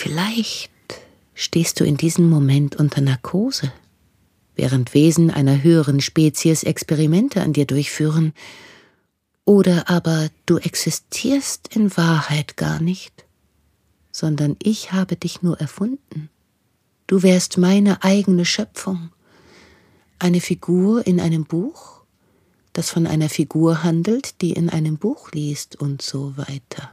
Vielleicht stehst du in diesem Moment unter Narkose, während Wesen einer höheren Spezies Experimente an dir durchführen, oder aber du existierst in Wahrheit gar nicht, sondern ich habe dich nur erfunden. Du wärst meine eigene Schöpfung, eine Figur in einem Buch, das von einer Figur handelt, die in einem Buch liest und so weiter.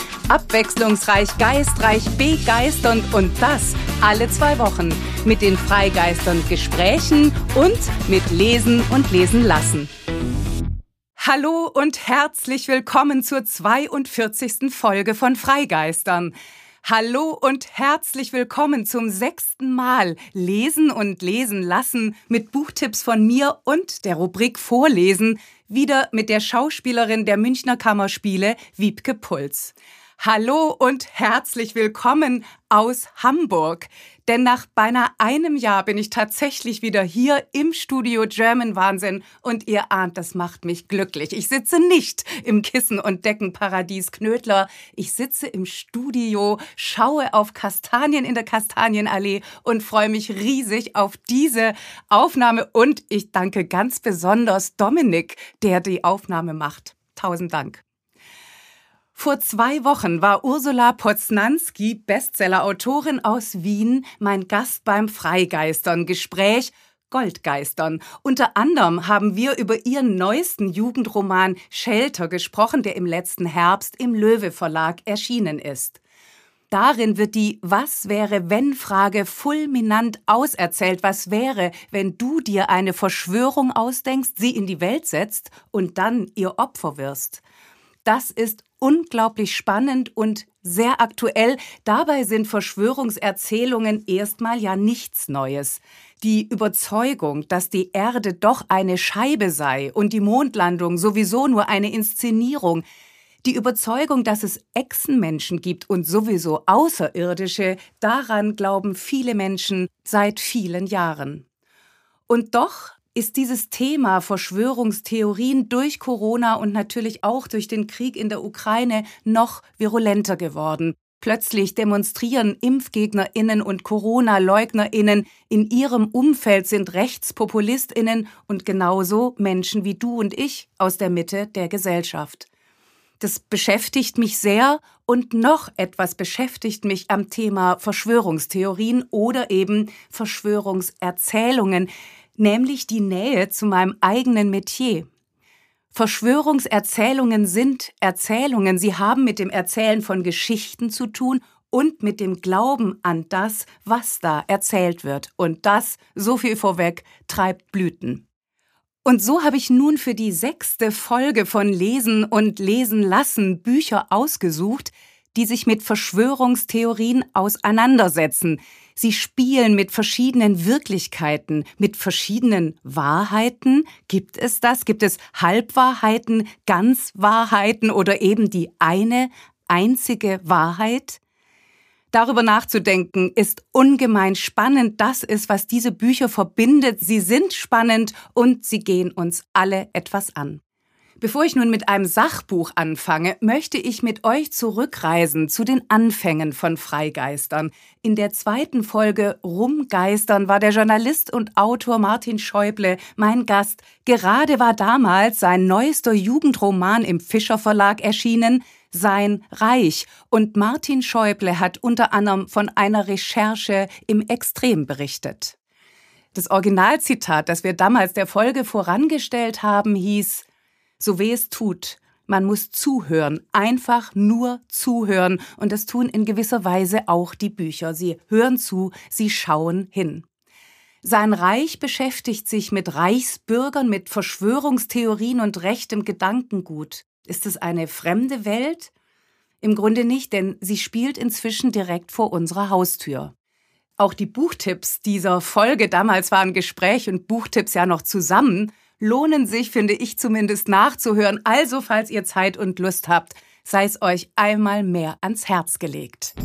Abwechslungsreich, geistreich, begeisternd und das alle zwei Wochen mit den Freigeistern Gesprächen und mit Lesen und Lesen lassen. Hallo und herzlich willkommen zur 42. Folge von Freigeistern. Hallo und herzlich willkommen zum sechsten Mal Lesen und Lesen lassen mit Buchtipps von mir und der Rubrik Vorlesen, wieder mit der Schauspielerin der Münchner Kammerspiele Wiebke Puls. Hallo und herzlich willkommen aus Hamburg. Denn nach beinahe einem Jahr bin ich tatsächlich wieder hier im Studio German Wahnsinn und ihr ahnt, das macht mich glücklich. Ich sitze nicht im Kissen- und Deckenparadies Knödler. Ich sitze im Studio, schaue auf Kastanien in der Kastanienallee und freue mich riesig auf diese Aufnahme und ich danke ganz besonders Dominik, der die Aufnahme macht. Tausend Dank. Vor zwei Wochen war Ursula Poznanski, Bestsellerautorin aus Wien, mein Gast beim Freigeistern-Gespräch Goldgeistern. Unter anderem haben wir über ihren neuesten Jugendroman Shelter gesprochen, der im letzten Herbst im Löwe Verlag erschienen ist. Darin wird die Was wäre wenn Frage fulminant auserzählt. Was wäre, wenn du dir eine Verschwörung ausdenkst, sie in die Welt setzt und dann ihr Opfer wirst? Das ist unglaublich spannend und sehr aktuell. Dabei sind Verschwörungserzählungen erstmal ja nichts Neues. Die Überzeugung, dass die Erde doch eine Scheibe sei und die Mondlandung sowieso nur eine Inszenierung, die Überzeugung, dass es Echsenmenschen gibt und sowieso Außerirdische, daran glauben viele Menschen seit vielen Jahren. Und doch ist dieses Thema Verschwörungstheorien durch Corona und natürlich auch durch den Krieg in der Ukraine noch virulenter geworden. Plötzlich demonstrieren Impfgegnerinnen und Corona-Leugnerinnen in ihrem Umfeld sind Rechtspopulist*innen und genauso Menschen wie du und ich aus der Mitte der Gesellschaft. Das beschäftigt mich sehr und noch etwas beschäftigt mich am Thema Verschwörungstheorien oder eben Verschwörungserzählungen nämlich die Nähe zu meinem eigenen Metier. Verschwörungserzählungen sind Erzählungen, sie haben mit dem Erzählen von Geschichten zu tun und mit dem Glauben an das, was da erzählt wird. Und das, so viel vorweg, treibt Blüten. Und so habe ich nun für die sechste Folge von Lesen und Lesen lassen Bücher ausgesucht, die sich mit Verschwörungstheorien auseinandersetzen, Sie spielen mit verschiedenen Wirklichkeiten, mit verschiedenen Wahrheiten. Gibt es das? Gibt es Halbwahrheiten, Ganzwahrheiten oder eben die eine einzige Wahrheit? Darüber nachzudenken ist ungemein spannend. Das ist, was diese Bücher verbindet. Sie sind spannend und sie gehen uns alle etwas an. Bevor ich nun mit einem Sachbuch anfange, möchte ich mit euch zurückreisen zu den Anfängen von Freigeistern. In der zweiten Folge Rumgeistern war der Journalist und Autor Martin Schäuble mein Gast. Gerade war damals sein neuester Jugendroman im Fischer Verlag erschienen, sein Reich. Und Martin Schäuble hat unter anderem von einer Recherche im Extrem berichtet. Das Originalzitat, das wir damals der Folge vorangestellt haben, hieß so weh es tut. Man muss zuhören, einfach nur zuhören. Und das tun in gewisser Weise auch die Bücher. Sie hören zu, sie schauen hin. Sein Reich beschäftigt sich mit Reichsbürgern, mit Verschwörungstheorien und rechtem Gedankengut. Ist es eine fremde Welt? Im Grunde nicht, denn sie spielt inzwischen direkt vor unserer Haustür. Auch die Buchtipps dieser Folge, damals waren Gespräch und Buchtipps ja noch zusammen, lohnen sich, finde ich zumindest, nachzuhören. Also, falls ihr Zeit und Lust habt, sei es euch einmal mehr ans Herz gelegt.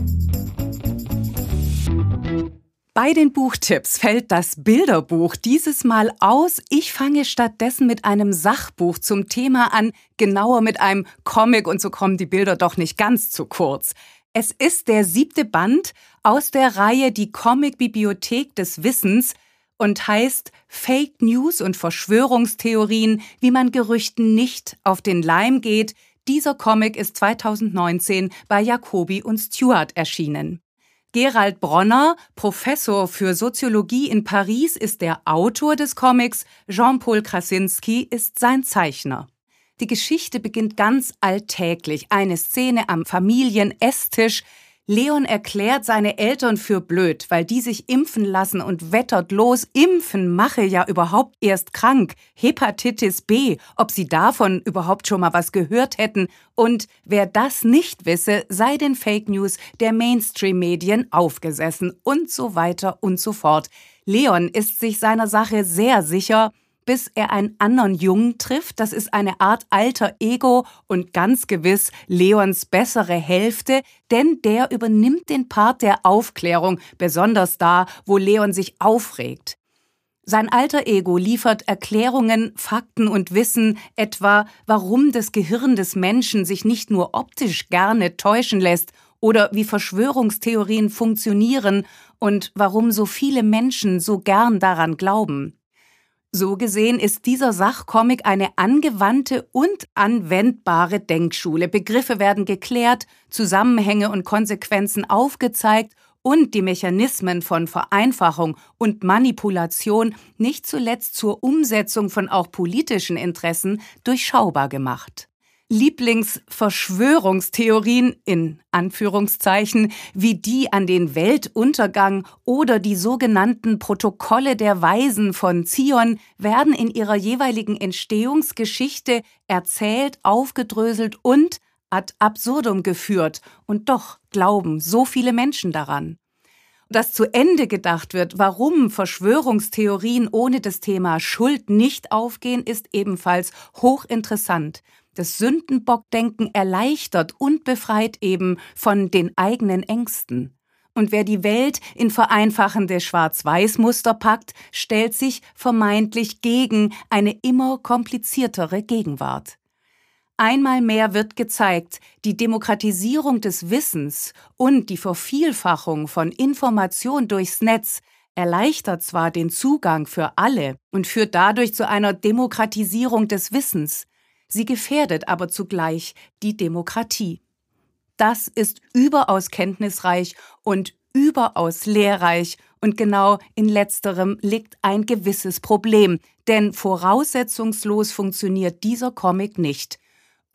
Bei den Buchtipps fällt das Bilderbuch dieses Mal aus. Ich fange stattdessen mit einem Sachbuch zum Thema an, genauer mit einem Comic und so kommen die Bilder doch nicht ganz zu kurz. Es ist der siebte Band aus der Reihe Die Comic-Bibliothek des Wissens und heißt Fake News und Verschwörungstheorien, wie man Gerüchten nicht auf den Leim geht. Dieser Comic ist 2019 bei Jacobi und Stewart erschienen. Gerald Bronner, Professor für Soziologie in Paris, ist der Autor des Comics, Jean-Paul Krasinski ist sein Zeichner. Die Geschichte beginnt ganz alltäglich. Eine Szene am Familienesstisch, Leon erklärt seine Eltern für blöd, weil die sich impfen lassen und wettert los, impfen mache ja überhaupt erst krank. Hepatitis B, ob sie davon überhaupt schon mal was gehört hätten. Und wer das nicht wisse, sei den Fake News der Mainstream-Medien aufgesessen und so weiter und so fort. Leon ist sich seiner Sache sehr sicher, bis er einen anderen Jungen trifft. Das ist eine Art alter Ego und ganz gewiss Leons bessere Hälfte, denn der übernimmt den Part der Aufklärung, besonders da, wo Leon sich aufregt. Sein alter Ego liefert Erklärungen, Fakten und Wissen, etwa warum das Gehirn des Menschen sich nicht nur optisch gerne täuschen lässt oder wie Verschwörungstheorien funktionieren und warum so viele Menschen so gern daran glauben. So gesehen ist dieser Sachcomic eine angewandte und anwendbare Denkschule. Begriffe werden geklärt, Zusammenhänge und Konsequenzen aufgezeigt und die Mechanismen von Vereinfachung und Manipulation nicht zuletzt zur Umsetzung von auch politischen Interessen durchschaubar gemacht. Lieblingsverschwörungstheorien in Anführungszeichen wie die an den Weltuntergang oder die sogenannten Protokolle der Weisen von Zion werden in ihrer jeweiligen Entstehungsgeschichte erzählt, aufgedröselt und ad absurdum geführt, und doch glauben so viele Menschen daran. Dass zu Ende gedacht wird, warum Verschwörungstheorien ohne das Thema Schuld nicht aufgehen, ist ebenfalls hochinteressant. Das Sündenbockdenken erleichtert und befreit eben von den eigenen Ängsten. Und wer die Welt in vereinfachende Schwarz-Weiß-Muster packt, stellt sich vermeintlich gegen eine immer kompliziertere Gegenwart. Einmal mehr wird gezeigt, die Demokratisierung des Wissens und die Vervielfachung von Information durchs Netz erleichtert zwar den Zugang für alle und führt dadurch zu einer Demokratisierung des Wissens, Sie gefährdet aber zugleich die Demokratie. Das ist überaus kenntnisreich und überaus lehrreich, und genau in letzterem liegt ein gewisses Problem, denn voraussetzungslos funktioniert dieser Comic nicht.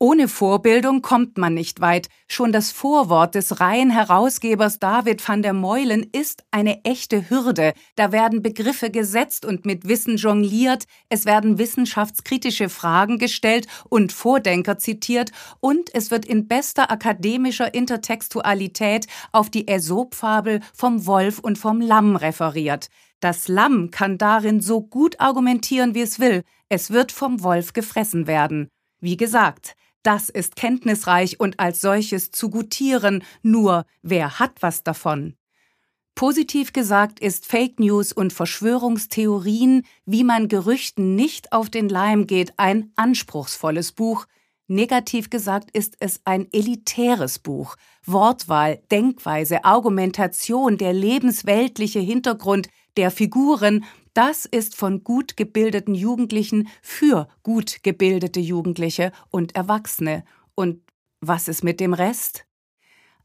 Ohne Vorbildung kommt man nicht weit. Schon das Vorwort des reinen Herausgebers David van der Meulen ist eine echte Hürde. Da werden Begriffe gesetzt und mit Wissen jongliert, es werden wissenschaftskritische Fragen gestellt und Vordenker zitiert und es wird in bester akademischer Intertextualität auf die Aesop-Fabel vom Wolf und vom Lamm referiert. Das Lamm kann darin so gut argumentieren, wie es will. Es wird vom Wolf gefressen werden. Wie gesagt, das ist kenntnisreich und als solches zu gutieren, nur wer hat was davon? Positiv gesagt ist Fake News und Verschwörungstheorien, wie man Gerüchten nicht auf den Leim geht, ein anspruchsvolles Buch. Negativ gesagt ist es ein elitäres Buch. Wortwahl, Denkweise, Argumentation, der lebensweltliche Hintergrund der Figuren das ist von gut gebildeten Jugendlichen für gut gebildete Jugendliche und Erwachsene. Und was ist mit dem Rest?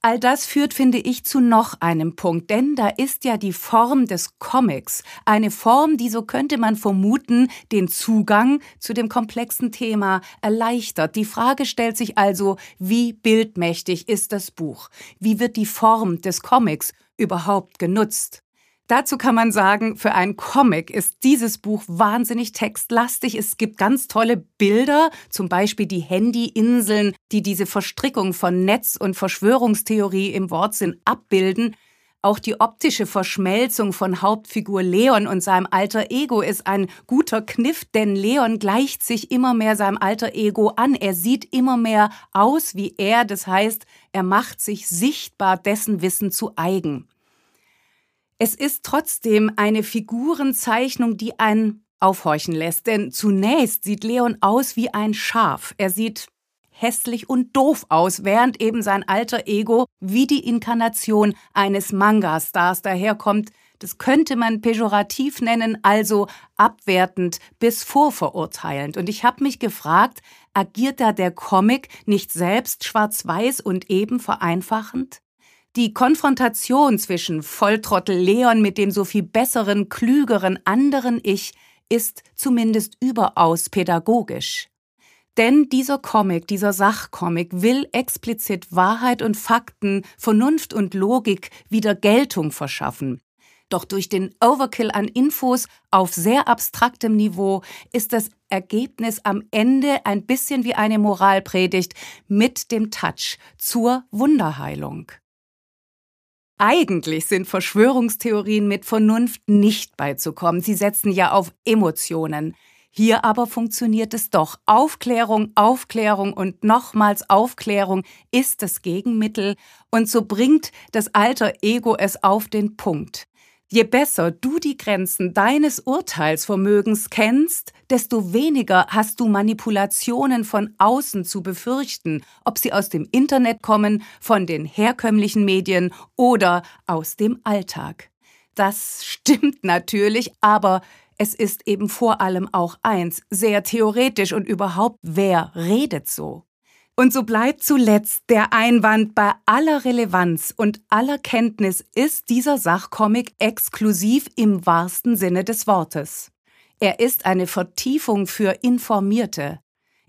All das führt, finde ich, zu noch einem Punkt, denn da ist ja die Form des Comics, eine Form, die, so könnte man vermuten, den Zugang zu dem komplexen Thema erleichtert. Die Frage stellt sich also, wie bildmächtig ist das Buch? Wie wird die Form des Comics überhaupt genutzt? Dazu kann man sagen, für einen Comic ist dieses Buch wahnsinnig textlastig. Es gibt ganz tolle Bilder, zum Beispiel die Handyinseln, die diese Verstrickung von Netz und Verschwörungstheorie im Wortsinn abbilden. Auch die optische Verschmelzung von Hauptfigur Leon und seinem alter Ego ist ein guter Kniff, denn Leon gleicht sich immer mehr seinem alter Ego an. Er sieht immer mehr aus wie er, das heißt, er macht sich sichtbar dessen Wissen zu eigen. Es ist trotzdem eine Figurenzeichnung, die einen aufhorchen lässt, denn zunächst sieht Leon aus wie ein Schaf. Er sieht hässlich und doof aus, während eben sein alter Ego wie die Inkarnation eines Manga-Stars daherkommt. Das könnte man pejorativ nennen, also abwertend bis vorverurteilend. Und ich habe mich gefragt, agiert da der Comic nicht selbst schwarz-weiß und eben vereinfachend? Die Konfrontation zwischen Volltrottel Leon mit dem so viel besseren, klügeren anderen Ich ist zumindest überaus pädagogisch. Denn dieser Comic, dieser Sachcomic will explizit Wahrheit und Fakten, Vernunft und Logik wieder Geltung verschaffen. Doch durch den Overkill an Infos auf sehr abstraktem Niveau ist das Ergebnis am Ende ein bisschen wie eine Moralpredigt mit dem Touch zur Wunderheilung. Eigentlich sind Verschwörungstheorien mit Vernunft nicht beizukommen. Sie setzen ja auf Emotionen. Hier aber funktioniert es doch. Aufklärung, Aufklärung und nochmals Aufklärung ist das Gegenmittel und so bringt das alter Ego es auf den Punkt. Je besser du die Grenzen deines Urteilsvermögens kennst, desto weniger hast du Manipulationen von außen zu befürchten, ob sie aus dem Internet kommen, von den herkömmlichen Medien oder aus dem Alltag. Das stimmt natürlich, aber es ist eben vor allem auch eins, sehr theoretisch und überhaupt, wer redet so? Und so bleibt zuletzt der Einwand, bei aller Relevanz und aller Kenntnis ist dieser Sachcomic exklusiv im wahrsten Sinne des Wortes. Er ist eine Vertiefung für Informierte,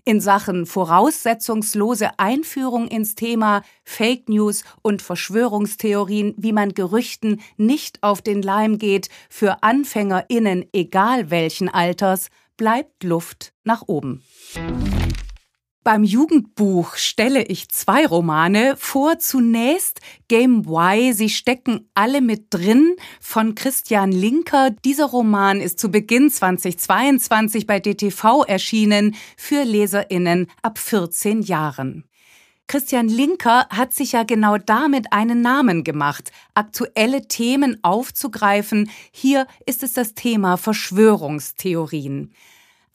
in Sachen voraussetzungslose Einführung ins Thema Fake News und Verschwörungstheorien, wie man Gerüchten nicht auf den Leim geht, für Anfängerinnen egal welchen Alters, bleibt Luft nach oben. Beim Jugendbuch stelle ich zwei Romane vor. Zunächst Game Y, sie stecken alle mit drin von Christian Linker. Dieser Roman ist zu Beginn 2022 bei DTV erschienen für Leserinnen ab 14 Jahren. Christian Linker hat sich ja genau damit einen Namen gemacht, aktuelle Themen aufzugreifen. Hier ist es das Thema Verschwörungstheorien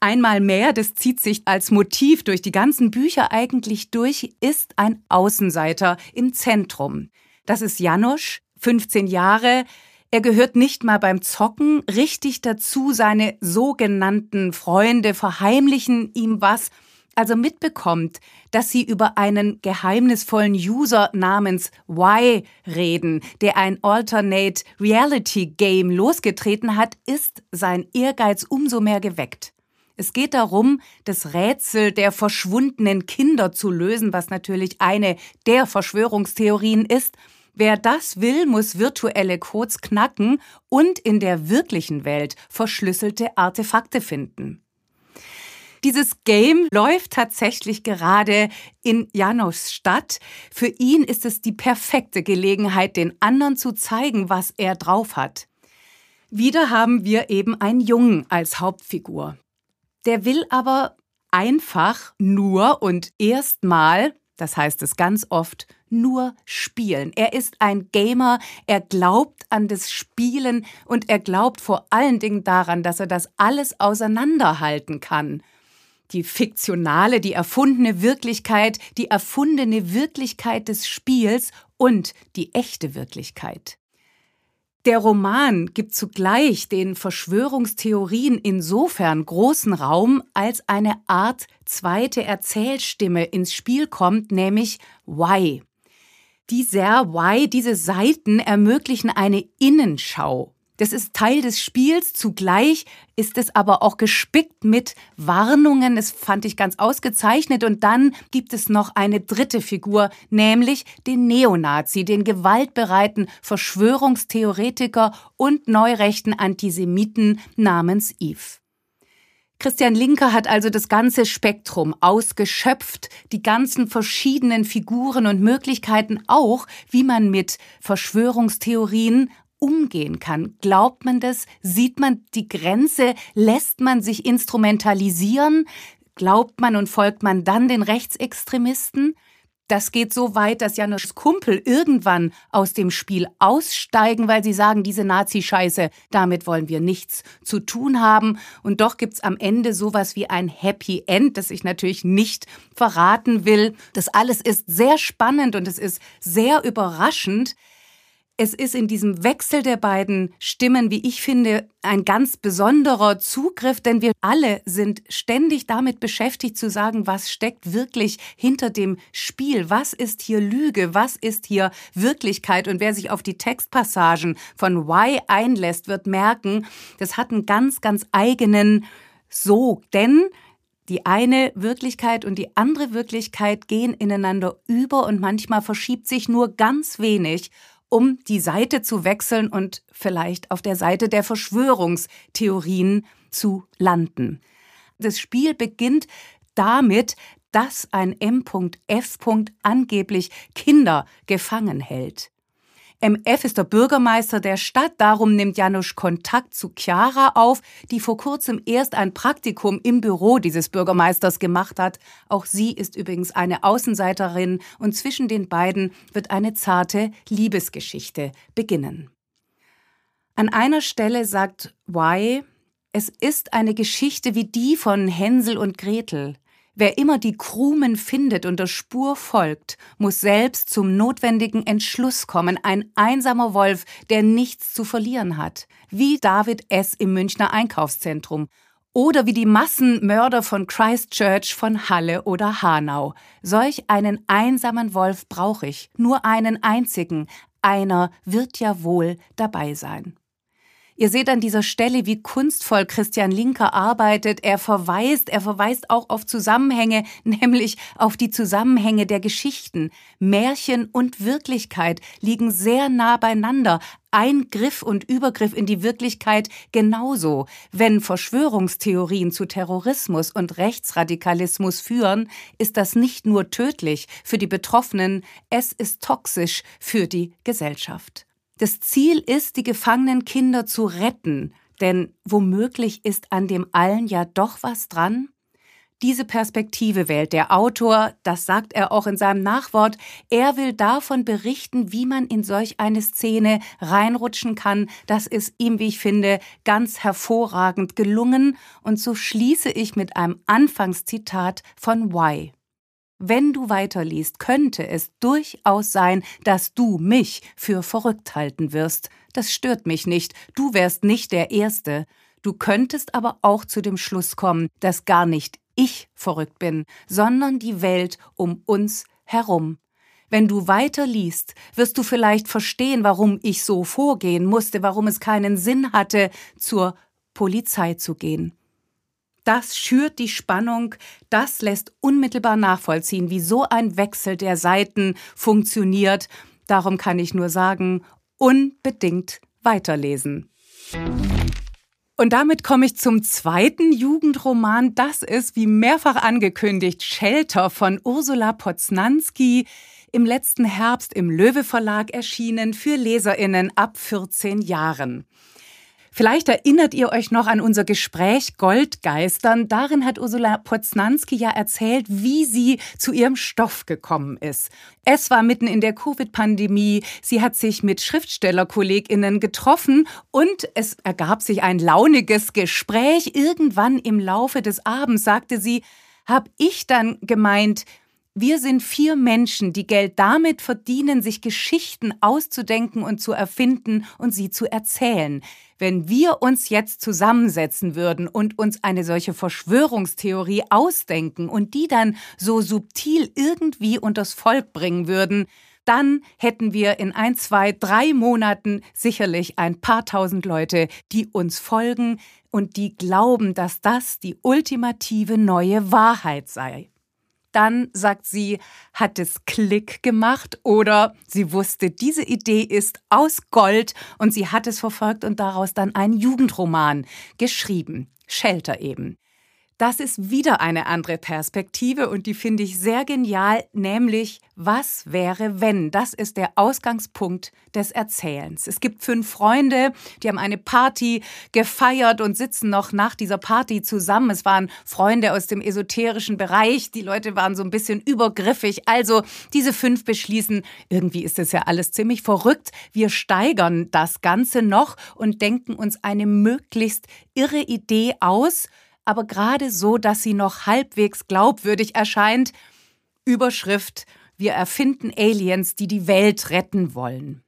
einmal mehr, das zieht sich als Motiv durch die ganzen Bücher eigentlich durch, ist ein Außenseiter im Zentrum. Das ist Janosch, 15 Jahre. Er gehört nicht mal beim Zocken richtig dazu. Seine sogenannten Freunde verheimlichen ihm was, also mitbekommt, dass sie über einen geheimnisvollen User namens Y reden, der ein Alternate Reality Game losgetreten hat, ist sein Ehrgeiz umso mehr geweckt. Es geht darum, das Rätsel der verschwundenen Kinder zu lösen, was natürlich eine der Verschwörungstheorien ist. Wer das will, muss virtuelle Codes knacken und in der wirklichen Welt verschlüsselte Artefakte finden. Dieses Game läuft tatsächlich gerade in Janos Stadt. Für ihn ist es die perfekte Gelegenheit, den anderen zu zeigen, was er drauf hat. Wieder haben wir eben einen Jungen als Hauptfigur. Der will aber einfach nur und erstmal, das heißt es ganz oft, nur spielen. Er ist ein Gamer, er glaubt an das Spielen und er glaubt vor allen Dingen daran, dass er das alles auseinanderhalten kann. Die fiktionale, die erfundene Wirklichkeit, die erfundene Wirklichkeit des Spiels und die echte Wirklichkeit. Der Roman gibt zugleich den Verschwörungstheorien insofern großen Raum, als eine Art zweite Erzählstimme ins Spiel kommt, nämlich Why. Dieser Why, diese Seiten ermöglichen eine Innenschau das ist Teil des Spiels. Zugleich ist es aber auch gespickt mit Warnungen. Das fand ich ganz ausgezeichnet. Und dann gibt es noch eine dritte Figur, nämlich den Neonazi, den gewaltbereiten Verschwörungstheoretiker und neurechten Antisemiten namens Yves. Christian Linker hat also das ganze Spektrum ausgeschöpft, die ganzen verschiedenen Figuren und Möglichkeiten auch, wie man mit Verschwörungstheorien umgehen kann. Glaubt man das? Sieht man die Grenze? Lässt man sich instrumentalisieren? Glaubt man und folgt man dann den Rechtsextremisten? Das geht so weit, dass Janusz Kumpel irgendwann aus dem Spiel aussteigen, weil sie sagen, diese Nazi-Scheiße, damit wollen wir nichts zu tun haben. Und doch gibt's am Ende sowas wie ein Happy End, das ich natürlich nicht verraten will. Das alles ist sehr spannend und es ist sehr überraschend. Es ist in diesem Wechsel der beiden Stimmen, wie ich finde, ein ganz besonderer Zugriff, denn wir alle sind ständig damit beschäftigt zu sagen, was steckt wirklich hinter dem Spiel, was ist hier Lüge, was ist hier Wirklichkeit. Und wer sich auf die Textpassagen von Y einlässt, wird merken, das hat einen ganz, ganz eigenen Sog, denn die eine Wirklichkeit und die andere Wirklichkeit gehen ineinander über und manchmal verschiebt sich nur ganz wenig um die Seite zu wechseln und vielleicht auf der Seite der Verschwörungstheorien zu landen. Das Spiel beginnt damit, dass ein M.F. angeblich Kinder gefangen hält. MF ist der Bürgermeister der Stadt, darum nimmt Janusz Kontakt zu Chiara auf, die vor kurzem erst ein Praktikum im Büro dieses Bürgermeisters gemacht hat. Auch sie ist übrigens eine Außenseiterin und zwischen den beiden wird eine zarte Liebesgeschichte beginnen. An einer Stelle sagt Y, es ist eine Geschichte wie die von Hänsel und Gretel. Wer immer die Krumen findet und der Spur folgt, muss selbst zum notwendigen Entschluss kommen, ein einsamer Wolf, der nichts zu verlieren hat, wie David S. im Münchner Einkaufszentrum oder wie die Massenmörder von Christchurch, von Halle oder Hanau. Solch einen einsamen Wolf brauche ich, nur einen einzigen, einer wird ja wohl dabei sein. Ihr seht an dieser Stelle, wie kunstvoll Christian Linker arbeitet. Er verweist, er verweist auch auf Zusammenhänge, nämlich auf die Zusammenhänge der Geschichten. Märchen und Wirklichkeit liegen sehr nah beieinander. Eingriff und Übergriff in die Wirklichkeit genauso. Wenn Verschwörungstheorien zu Terrorismus und Rechtsradikalismus führen, ist das nicht nur tödlich für die Betroffenen, es ist toxisch für die Gesellschaft. Das Ziel ist, die gefangenen Kinder zu retten, denn womöglich ist an dem allen ja doch was dran. Diese Perspektive wählt der Autor, das sagt er auch in seinem Nachwort, er will davon berichten, wie man in solch eine Szene reinrutschen kann. Das ist ihm, wie ich finde, ganz hervorragend gelungen. Und so schließe ich mit einem Anfangszitat von Y. Wenn du weiterliest, könnte es durchaus sein, dass du mich für verrückt halten wirst. Das stört mich nicht, du wärst nicht der Erste. Du könntest aber auch zu dem Schluss kommen, dass gar nicht ich verrückt bin, sondern die Welt um uns herum. Wenn du weiterliest, wirst du vielleicht verstehen, warum ich so vorgehen musste, warum es keinen Sinn hatte, zur Polizei zu gehen. Das schürt die Spannung, das lässt unmittelbar nachvollziehen, wie so ein Wechsel der Seiten funktioniert. Darum kann ich nur sagen, unbedingt weiterlesen. Und damit komme ich zum zweiten Jugendroman. Das ist, wie mehrfach angekündigt, Shelter von Ursula Poznanski. Im letzten Herbst im Löwe Verlag erschienen für Leserinnen ab 14 Jahren. Vielleicht erinnert ihr euch noch an unser Gespräch Goldgeistern. Darin hat Ursula Poznanski ja erzählt, wie sie zu ihrem Stoff gekommen ist. Es war mitten in der Covid-Pandemie. Sie hat sich mit Schriftstellerkolleginnen getroffen und es ergab sich ein launiges Gespräch. Irgendwann im Laufe des Abends sagte sie, hab ich dann gemeint, wir sind vier Menschen, die Geld damit verdienen, sich Geschichten auszudenken und zu erfinden und sie zu erzählen. Wenn wir uns jetzt zusammensetzen würden und uns eine solche Verschwörungstheorie ausdenken und die dann so subtil irgendwie unters Volk bringen würden, dann hätten wir in ein, zwei, drei Monaten sicherlich ein paar tausend Leute, die uns folgen und die glauben, dass das die ultimative neue Wahrheit sei dann, sagt sie, hat es Klick gemacht oder sie wusste, diese Idee ist aus Gold und sie hat es verfolgt und daraus dann einen Jugendroman geschrieben. Shelter eben. Das ist wieder eine andere Perspektive und die finde ich sehr genial, nämlich was wäre wenn? Das ist der Ausgangspunkt des Erzählens. Es gibt fünf Freunde, die haben eine Party gefeiert und sitzen noch nach dieser Party zusammen. Es waren Freunde aus dem esoterischen Bereich, die Leute waren so ein bisschen übergriffig. Also diese fünf beschließen, irgendwie ist das ja alles ziemlich verrückt. Wir steigern das Ganze noch und denken uns eine möglichst irre Idee aus, aber gerade so, dass sie noch halbwegs glaubwürdig erscheint. Überschrift Wir erfinden Aliens, die die Welt retten wollen.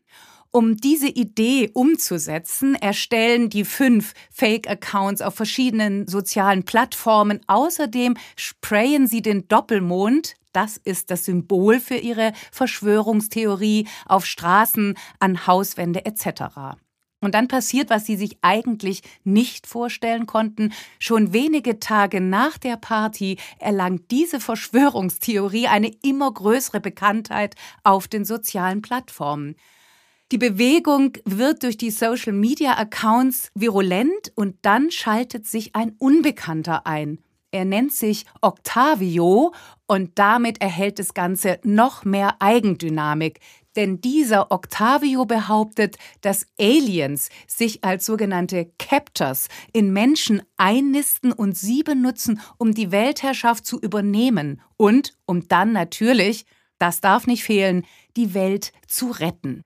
Um diese Idee umzusetzen, erstellen die fünf Fake-Accounts auf verschiedenen sozialen Plattformen. Außerdem sprayen sie den Doppelmond, das ist das Symbol für ihre Verschwörungstheorie, auf Straßen, an Hauswände etc. Und dann passiert, was sie sich eigentlich nicht vorstellen konnten. Schon wenige Tage nach der Party erlangt diese Verschwörungstheorie eine immer größere Bekanntheit auf den sozialen Plattformen. Die Bewegung wird durch die Social-Media-Accounts virulent und dann schaltet sich ein Unbekannter ein. Er nennt sich Octavio und damit erhält das Ganze noch mehr Eigendynamik. Denn dieser Octavio behauptet, dass Aliens sich als sogenannte Captors in Menschen einnisten und sie benutzen, um die Weltherrschaft zu übernehmen und um dann natürlich, das darf nicht fehlen, die Welt zu retten.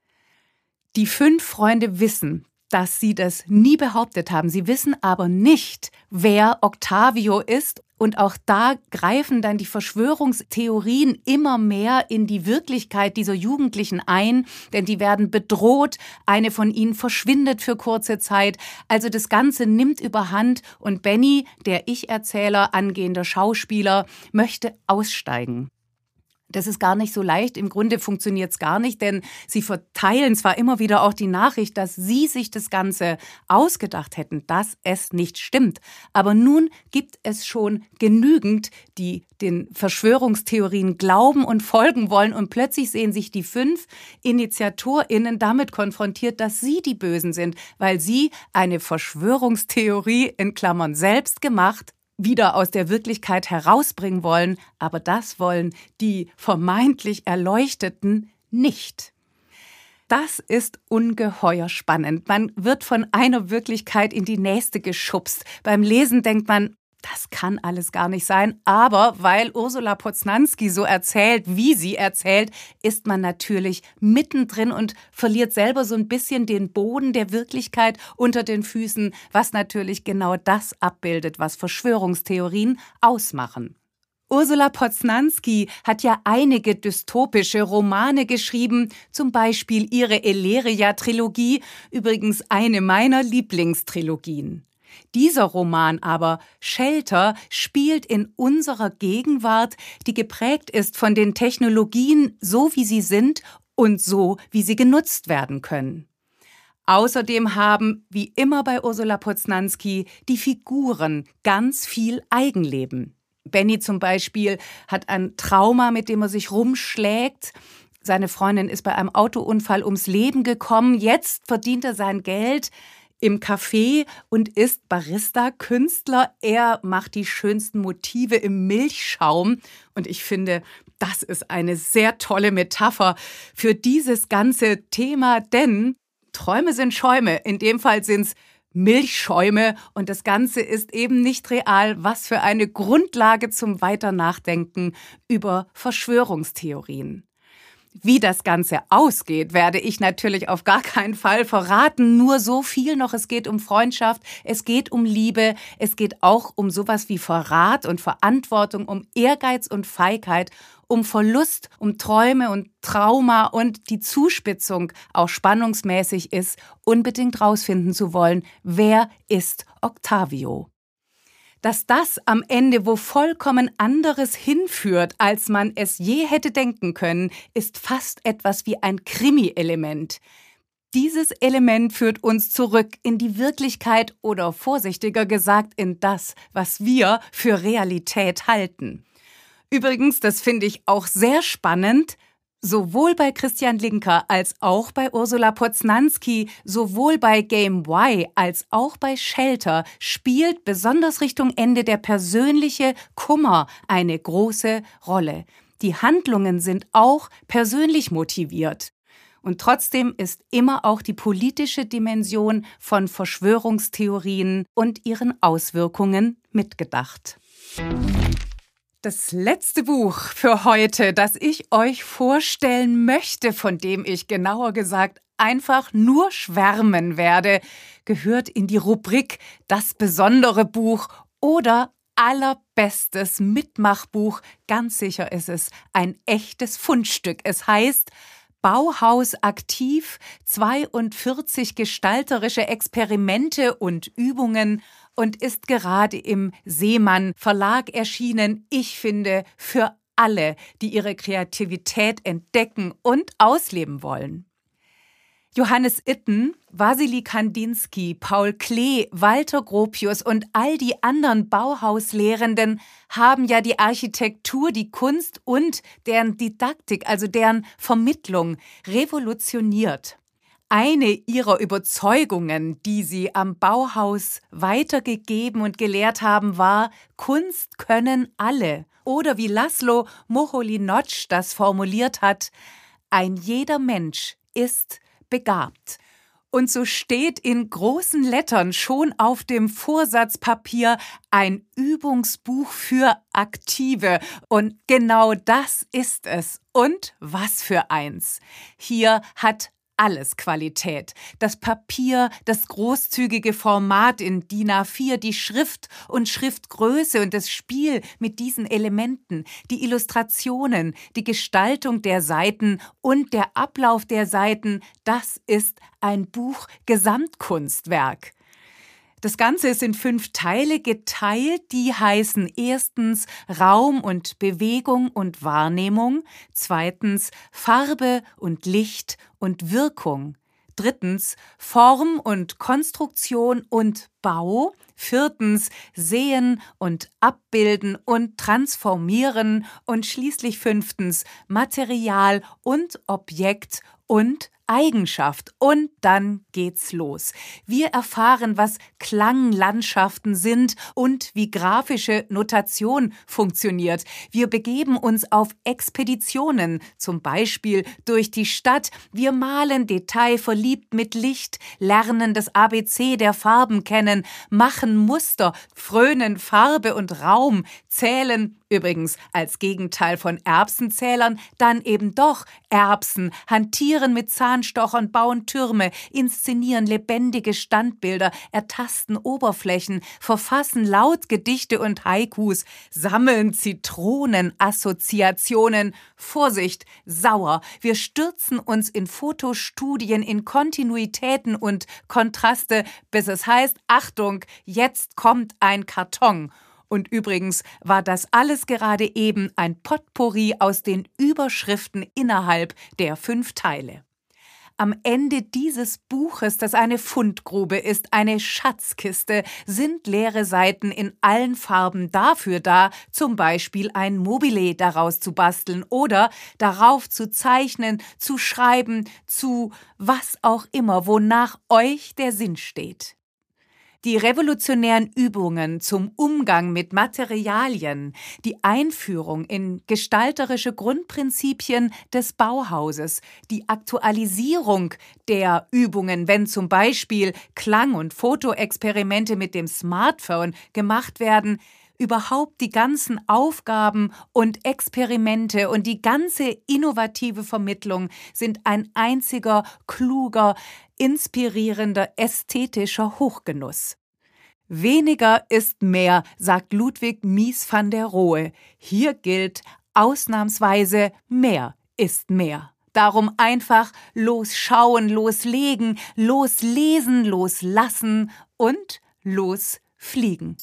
Die fünf Freunde wissen, dass sie das nie behauptet haben. Sie wissen aber nicht, wer Octavio ist. Und auch da greifen dann die Verschwörungstheorien immer mehr in die Wirklichkeit dieser Jugendlichen ein, denn die werden bedroht, eine von ihnen verschwindet für kurze Zeit. Also das Ganze nimmt überhand und Benny, der Ich-Erzähler, angehender Schauspieler, möchte aussteigen. Das ist gar nicht so leicht. Im Grunde funktioniert es gar nicht, denn sie verteilen zwar immer wieder auch die Nachricht, dass sie sich das Ganze ausgedacht hätten, dass es nicht stimmt. Aber nun gibt es schon genügend, die den Verschwörungstheorien glauben und folgen wollen und plötzlich sehen sich die fünf InitiatorInnen damit konfrontiert, dass sie die Bösen sind, weil sie eine Verschwörungstheorie in Klammern selbst gemacht wieder aus der Wirklichkeit herausbringen wollen, aber das wollen die vermeintlich Erleuchteten nicht. Das ist ungeheuer spannend. Man wird von einer Wirklichkeit in die nächste geschubst. Beim Lesen denkt man, das kann alles gar nicht sein. Aber weil Ursula Poznanski so erzählt, wie sie erzählt, ist man natürlich mittendrin und verliert selber so ein bisschen den Boden der Wirklichkeit unter den Füßen, was natürlich genau das abbildet, was Verschwörungstheorien ausmachen. Ursula Poznanski hat ja einige dystopische Romane geschrieben, zum Beispiel ihre Eleria-Trilogie, übrigens eine meiner Lieblingstrilogien. Dieser Roman aber, Shelter, spielt in unserer Gegenwart, die geprägt ist von den Technologien so wie sie sind und so wie sie genutzt werden können. Außerdem haben, wie immer bei Ursula Poznanski, die Figuren ganz viel Eigenleben. Benny zum Beispiel hat ein Trauma, mit dem er sich rumschlägt. Seine Freundin ist bei einem Autounfall ums Leben gekommen. Jetzt verdient er sein Geld im Café und ist Barista-Künstler. Er macht die schönsten Motive im Milchschaum. Und ich finde, das ist eine sehr tolle Metapher für dieses ganze Thema, denn Träume sind Schäume. In dem Fall sind es Milchschäume und das Ganze ist eben nicht real. Was für eine Grundlage zum Weiternachdenken über Verschwörungstheorien. Wie das Ganze ausgeht, werde ich natürlich auf gar keinen Fall verraten. Nur so viel noch. Es geht um Freundschaft, es geht um Liebe, es geht auch um sowas wie Verrat und Verantwortung, um Ehrgeiz und Feigheit, um Verlust, um Träume und Trauma und die Zuspitzung auch spannungsmäßig ist, unbedingt rausfinden zu wollen, wer ist Octavio dass das am Ende wo vollkommen anderes hinführt, als man es je hätte denken können, ist fast etwas wie ein Krimi-Element. Dieses Element führt uns zurück in die Wirklichkeit oder vorsichtiger gesagt in das, was wir für Realität halten. Übrigens, das finde ich auch sehr spannend, Sowohl bei Christian Linker als auch bei Ursula Poznanski, sowohl bei Game Y als auch bei Shelter spielt besonders Richtung Ende der persönliche Kummer eine große Rolle. Die Handlungen sind auch persönlich motiviert. Und trotzdem ist immer auch die politische Dimension von Verschwörungstheorien und ihren Auswirkungen mitgedacht. Das letzte Buch für heute, das ich euch vorstellen möchte, von dem ich genauer gesagt einfach nur schwärmen werde, gehört in die Rubrik Das besondere Buch oder allerbestes Mitmachbuch. Ganz sicher ist es ein echtes Fundstück. Es heißt Bauhaus aktiv, 42 gestalterische Experimente und Übungen und ist gerade im Seemann Verlag erschienen. Ich finde, für alle, die ihre Kreativität entdecken und ausleben wollen. Johannes Itten, Wasili Kandinsky, Paul Klee, Walter Gropius und all die anderen Bauhauslehrenden haben ja die Architektur, die Kunst und deren Didaktik, also deren Vermittlung revolutioniert. Eine ihrer Überzeugungen, die sie am Bauhaus weitergegeben und gelehrt haben, war, Kunst können alle. Oder wie Laszlo Moholy-Nagy das formuliert hat, ein jeder Mensch ist begabt. Und so steht in großen Lettern schon auf dem Vorsatzpapier ein Übungsbuch für Aktive. Und genau das ist es. Und was für eins. Hier hat alles Qualität. Das Papier, das großzügige Format in DIN A4, die Schrift und Schriftgröße und das Spiel mit diesen Elementen, die Illustrationen, die Gestaltung der Seiten und der Ablauf der Seiten, das ist ein Buch Gesamtkunstwerk. Das Ganze ist in fünf Teile geteilt, die heißen erstens Raum und Bewegung und Wahrnehmung, zweitens Farbe und Licht und Wirkung, drittens Form und Konstruktion und Bau, viertens Sehen und Abbilden und Transformieren und schließlich fünftens Material und Objekt und Eigenschaft. Und dann geht's los. Wir erfahren, was Klanglandschaften sind und wie grafische Notation funktioniert. Wir begeben uns auf Expeditionen, zum Beispiel durch die Stadt. Wir malen detailverliebt mit Licht, lernen das ABC der Farben kennen, machen Muster, frönen Farbe und Raum, zählen Übrigens als Gegenteil von Erbsenzählern dann eben doch Erbsen, hantieren mit Zahnstochern, bauen Türme, inszenieren lebendige Standbilder, ertasten Oberflächen, verfassen laut Gedichte und Haikus, sammeln Zitronenassoziationen. Vorsicht, sauer. Wir stürzen uns in Fotostudien, in Kontinuitäten und Kontraste, bis es heißt, Achtung, jetzt kommt ein Karton. Und übrigens war das alles gerade eben ein Potpourri aus den Überschriften innerhalb der fünf Teile. Am Ende dieses Buches, das eine Fundgrube ist, eine Schatzkiste, sind leere Seiten in allen Farben dafür da, zum Beispiel ein Mobile daraus zu basteln oder darauf zu zeichnen, zu schreiben, zu was auch immer, wonach euch der Sinn steht. Die revolutionären Übungen zum Umgang mit Materialien, die Einführung in gestalterische Grundprinzipien des Bauhauses, die Aktualisierung der Übungen, wenn zum Beispiel Klang- und Fotoexperimente mit dem Smartphone gemacht werden, überhaupt die ganzen Aufgaben und Experimente und die ganze innovative Vermittlung sind ein einziger, kluger, inspirierender, ästhetischer Hochgenuss. Weniger ist mehr, sagt Ludwig Mies van der Rohe. Hier gilt ausnahmsweise mehr ist mehr. Darum einfach losschauen, loslegen, loslesen, loslassen und losfliegen.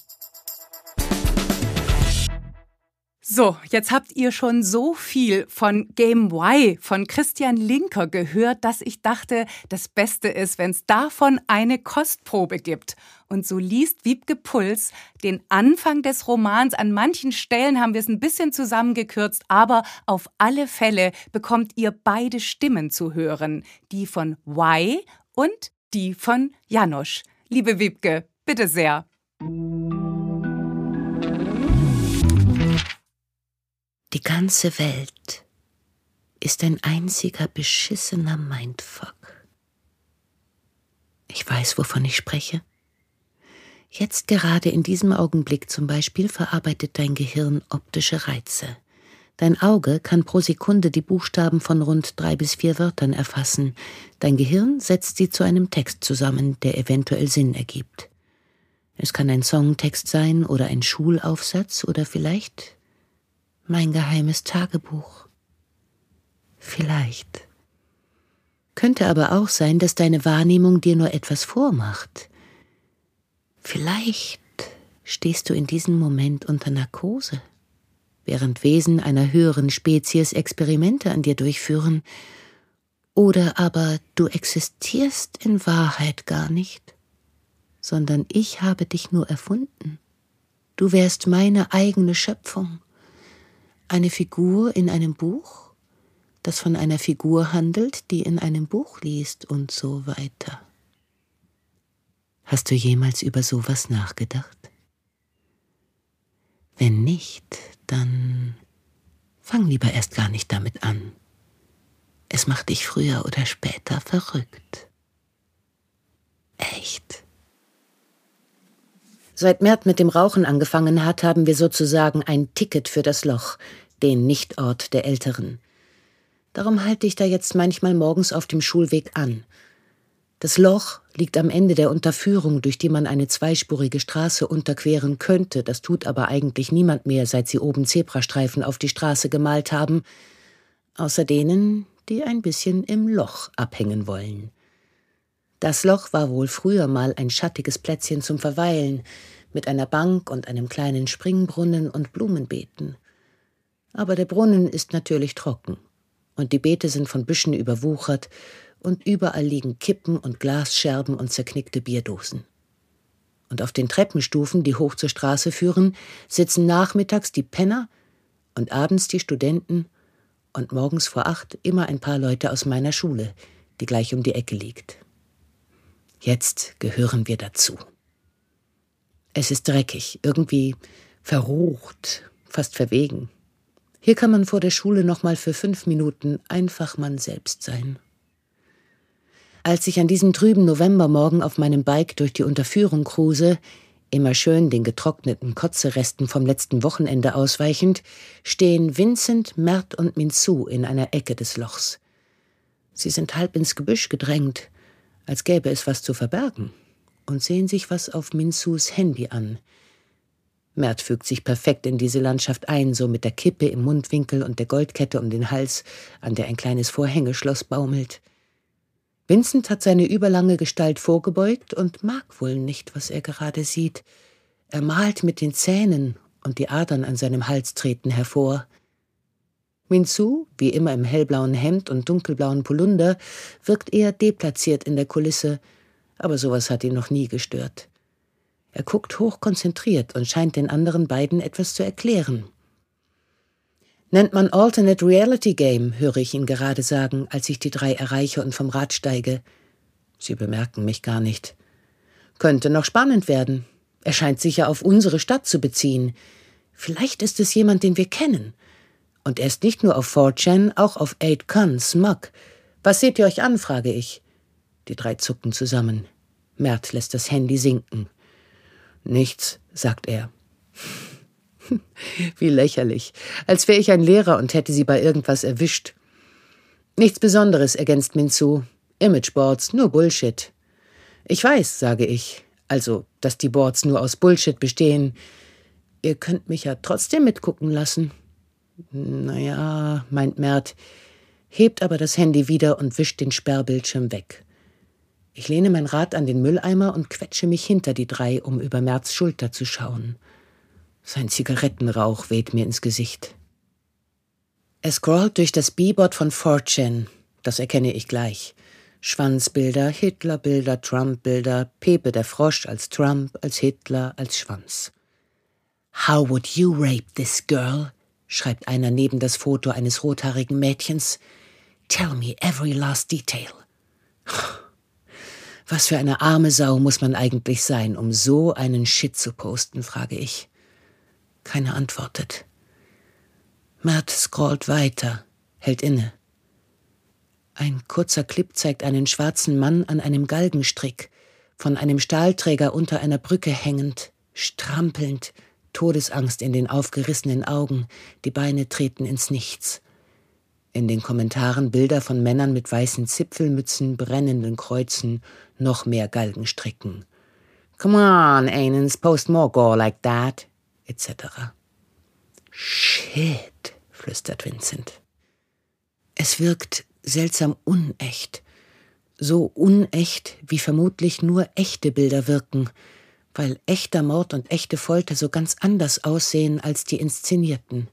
So, jetzt habt ihr schon so viel von Game Y von Christian Linker gehört, dass ich dachte, das Beste ist, wenn es davon eine Kostprobe gibt. Und so liest Wiebke Puls den Anfang des Romans. An manchen Stellen haben wir es ein bisschen zusammengekürzt, aber auf alle Fälle bekommt ihr beide Stimmen zu hören. Die von Y und die von Janosch. Liebe Wiebke, bitte sehr. Die ganze Welt ist ein einziger beschissener Mindfuck. Ich weiß, wovon ich spreche. Jetzt gerade in diesem Augenblick zum Beispiel verarbeitet dein Gehirn optische Reize. Dein Auge kann pro Sekunde die Buchstaben von rund drei bis vier Wörtern erfassen. Dein Gehirn setzt sie zu einem Text zusammen, der eventuell Sinn ergibt. Es kann ein Songtext sein oder ein Schulaufsatz oder vielleicht mein geheimes Tagebuch. Vielleicht. Könnte aber auch sein, dass deine Wahrnehmung dir nur etwas vormacht. Vielleicht stehst du in diesem Moment unter Narkose, während Wesen einer höheren Spezies Experimente an dir durchführen, oder aber du existierst in Wahrheit gar nicht, sondern ich habe dich nur erfunden. Du wärst meine eigene Schöpfung eine Figur in einem Buch, das von einer Figur handelt, die in einem Buch liest und so weiter. Hast du jemals über sowas nachgedacht? Wenn nicht, dann fang lieber erst gar nicht damit an. Es macht dich früher oder später verrückt. Echt. Seit Mert mit dem Rauchen angefangen hat, haben wir sozusagen ein Ticket für das Loch, den Nichtort der Älteren. Darum halte ich da jetzt manchmal morgens auf dem Schulweg an. Das Loch liegt am Ende der Unterführung, durch die man eine zweispurige Straße unterqueren könnte, das tut aber eigentlich niemand mehr, seit sie oben Zebrastreifen auf die Straße gemalt haben, außer denen, die ein bisschen im Loch abhängen wollen. Das Loch war wohl früher mal ein schattiges Plätzchen zum Verweilen, mit einer Bank und einem kleinen Springbrunnen und Blumenbeeten. Aber der Brunnen ist natürlich trocken, und die Beete sind von Büschen überwuchert, und überall liegen Kippen und Glasscherben und zerknickte Bierdosen. Und auf den Treppenstufen, die hoch zur Straße führen, sitzen nachmittags die Penner und abends die Studenten und morgens vor acht immer ein paar Leute aus meiner Schule, die gleich um die Ecke liegt. Jetzt gehören wir dazu. Es ist dreckig, irgendwie verrucht, fast verwegen. Hier kann man vor der Schule noch mal für fünf Minuten einfach man selbst sein. Als ich an diesem trüben Novembermorgen auf meinem Bike durch die Unterführung kruse, immer schön den getrockneten Kotzeresten vom letzten Wochenende ausweichend, stehen Vincent, Mert und Minzu in einer Ecke des Lochs. Sie sind halb ins Gebüsch gedrängt, als gäbe es was zu verbergen, und sehen sich was auf Minsus Handy an. Mert fügt sich perfekt in diese Landschaft ein, so mit der Kippe im Mundwinkel und der Goldkette um den Hals, an der ein kleines Vorhängeschloss baumelt. Vincent hat seine überlange Gestalt vorgebeugt und mag wohl nicht, was er gerade sieht. Er malt mit den Zähnen und die Adern an seinem Hals treten hervor. Minzu, wie immer im hellblauen Hemd und dunkelblauen Polunder, wirkt eher deplatziert in der Kulisse, aber sowas hat ihn noch nie gestört. Er guckt hochkonzentriert und scheint den anderen beiden etwas zu erklären. Nennt man Alternate Reality Game, höre ich ihn gerade sagen, als ich die drei erreiche und vom Rad steige. Sie bemerken mich gar nicht. Könnte noch spannend werden. Er scheint sich ja auf unsere Stadt zu beziehen. Vielleicht ist es jemand, den wir kennen. Und er ist nicht nur auf 4chan, auch auf 8chan, Smug. Was seht ihr euch an, frage ich. Die drei zucken zusammen. Mert lässt das Handy sinken. Nichts, sagt er. Wie lächerlich. Als wäre ich ein Lehrer und hätte sie bei irgendwas erwischt. Nichts Besonderes, ergänzt Minzu. Imageboards, nur Bullshit. Ich weiß, sage ich. Also, dass die Boards nur aus Bullshit bestehen. Ihr könnt mich ja trotzdem mitgucken lassen. Naja, meint Mert, hebt aber das Handy wieder und wischt den Sperrbildschirm weg. Ich lehne mein Rad an den Mülleimer und quetsche mich hinter die drei, um über Merts Schulter zu schauen. Sein Zigarettenrauch weht mir ins Gesicht. Er scrollt durch das B-Board von 4chan. Das erkenne ich gleich. Schwanzbilder, Hitlerbilder, Trump-Bilder, Pepe der Frosch als Trump, als Hitler, als Schwanz. How would you rape this girl? Schreibt einer neben das Foto eines rothaarigen Mädchens. Tell me every last detail. Was für eine arme Sau muss man eigentlich sein, um so einen Shit zu posten, frage ich. Keiner antwortet. Mert scrollt weiter, hält inne. Ein kurzer Clip zeigt einen schwarzen Mann an einem Galgenstrick, von einem Stahlträger unter einer Brücke hängend, strampelnd, Todesangst in den aufgerissenen Augen, die Beine treten ins Nichts. In den Kommentaren Bilder von Männern mit weißen Zipfelmützen, brennenden Kreuzen, noch mehr Galgenstricken. Come on, Anans, post more gore like that, etc. Shit, flüstert Vincent. Es wirkt seltsam unecht. So unecht, wie vermutlich nur echte Bilder wirken, weil echter Mord und echte Folter so ganz anders aussehen als die inszenierten.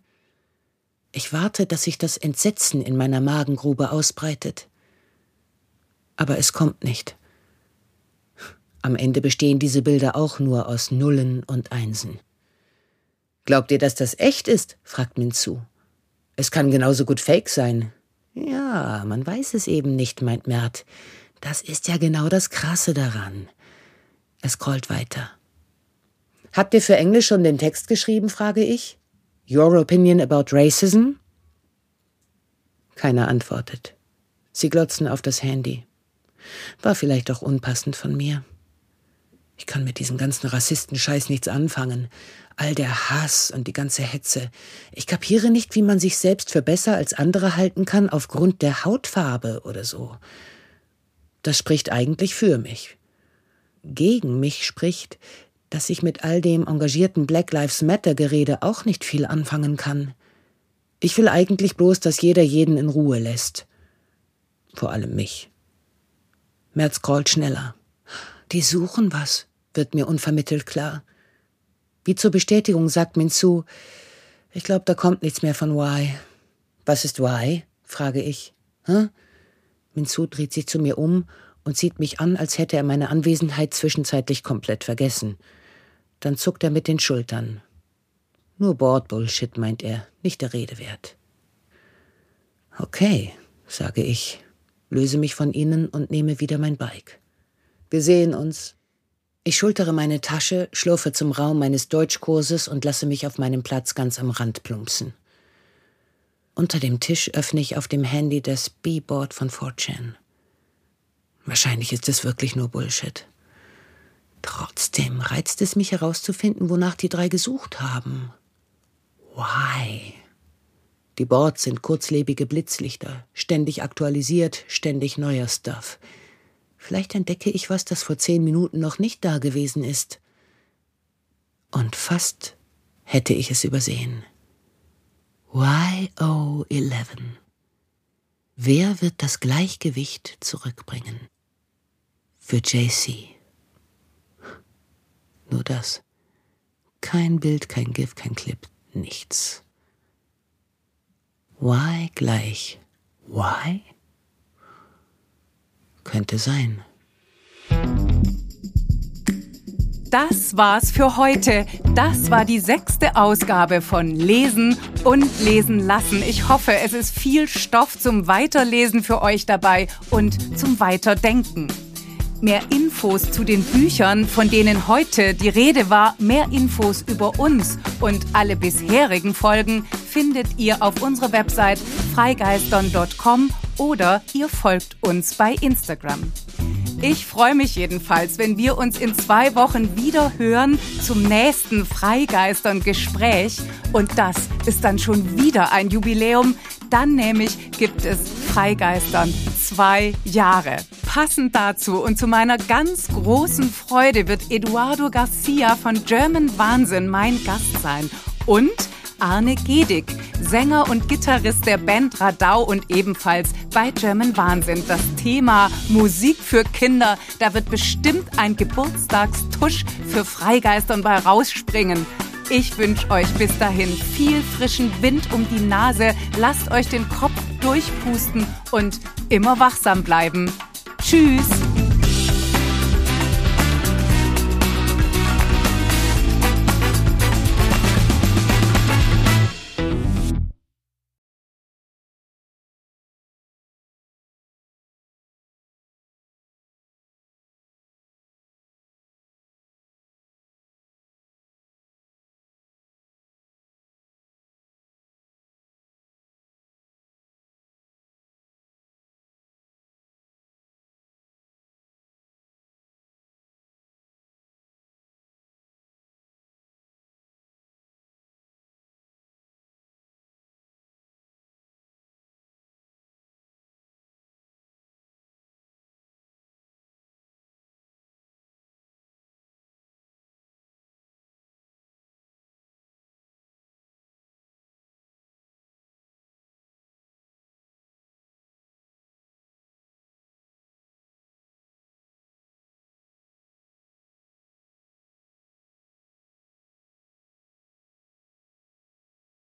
Ich warte, dass sich das Entsetzen in meiner Magengrube ausbreitet. Aber es kommt nicht. Am Ende bestehen diese Bilder auch nur aus Nullen und Einsen. Glaubt ihr, dass das echt ist? fragt Minzu. Es kann genauso gut Fake sein. Ja, man weiß es eben nicht, meint Mert. Das ist ja genau das Krasse daran. Er scrollt weiter. Habt ihr für Englisch schon den Text geschrieben, frage ich. Your opinion about racism? Keiner antwortet. Sie glotzen auf das Handy. War vielleicht auch unpassend von mir. Ich kann mit diesem ganzen Rassistenscheiß nichts anfangen. All der Hass und die ganze Hetze. Ich kapiere nicht, wie man sich selbst für besser als andere halten kann aufgrund der Hautfarbe oder so. Das spricht eigentlich für mich. Gegen mich spricht, dass ich mit all dem engagierten Black Lives Matter Gerede auch nicht viel anfangen kann. Ich will eigentlich bloß, dass jeder jeden in Ruhe lässt. Vor allem mich. Merz scrollt schneller. Die suchen was, wird mir unvermittelt klar. Wie zur Bestätigung sagt Minzu, ich glaube, da kommt nichts mehr von Y. Was ist Y? frage ich. Hä? Minzu dreht sich zu mir um und sieht mich an, als hätte er meine Anwesenheit zwischenzeitlich komplett vergessen. Dann zuckt er mit den Schultern. Nur Bordbullshit, meint er, nicht der Rede wert. Okay, sage ich, löse mich von ihnen und nehme wieder mein Bike. Wir sehen uns. Ich schultere meine Tasche, schlurfe zum Raum meines Deutschkurses und lasse mich auf meinem Platz ganz am Rand plumpsen. Unter dem Tisch öffne ich auf dem Handy das B-Board von 4chan. Wahrscheinlich ist es wirklich nur Bullshit. Trotzdem reizt es mich herauszufinden, wonach die drei gesucht haben. Why? Die Boards sind kurzlebige Blitzlichter, ständig aktualisiert, ständig neuer Stuff. Vielleicht entdecke ich was, das vor zehn Minuten noch nicht da gewesen ist. Und fast hätte ich es übersehen. YO11. Wer wird das Gleichgewicht zurückbringen? Für JC. Nur das. Kein Bild, kein GIF, kein Clip, nichts. Y gleich Y? Könnte sein. Das war's für heute. Das war die sechste Ausgabe von Lesen und Lesen lassen. Ich hoffe, es ist viel Stoff zum Weiterlesen für euch dabei und zum Weiterdenken. Mehr Infos zu den Büchern, von denen heute die Rede war, mehr Infos über uns und alle bisherigen Folgen findet ihr auf unserer Website freigeistern.com oder ihr folgt uns bei Instagram. Ich freue mich jedenfalls, wenn wir uns in zwei Wochen wieder hören zum nächsten Freigeistern-Gespräch. Und das ist dann schon wieder ein Jubiläum. Dann nämlich gibt es Freigeistern zwei Jahre. Passend dazu und zu meiner ganz großen Freude wird Eduardo Garcia von German Wahnsinn mein Gast sein. Und Arne Gedig, Sänger und Gitarrist der Band Radau und ebenfalls bei German Wahnsinn. Das Thema Musik für Kinder, da wird bestimmt ein Geburtstagstusch für Freigeistern bei rausspringen. Ich wünsche euch bis dahin viel frischen Wind um die Nase, lasst euch den Kopf durchpusten und immer wachsam bleiben. Tschüss!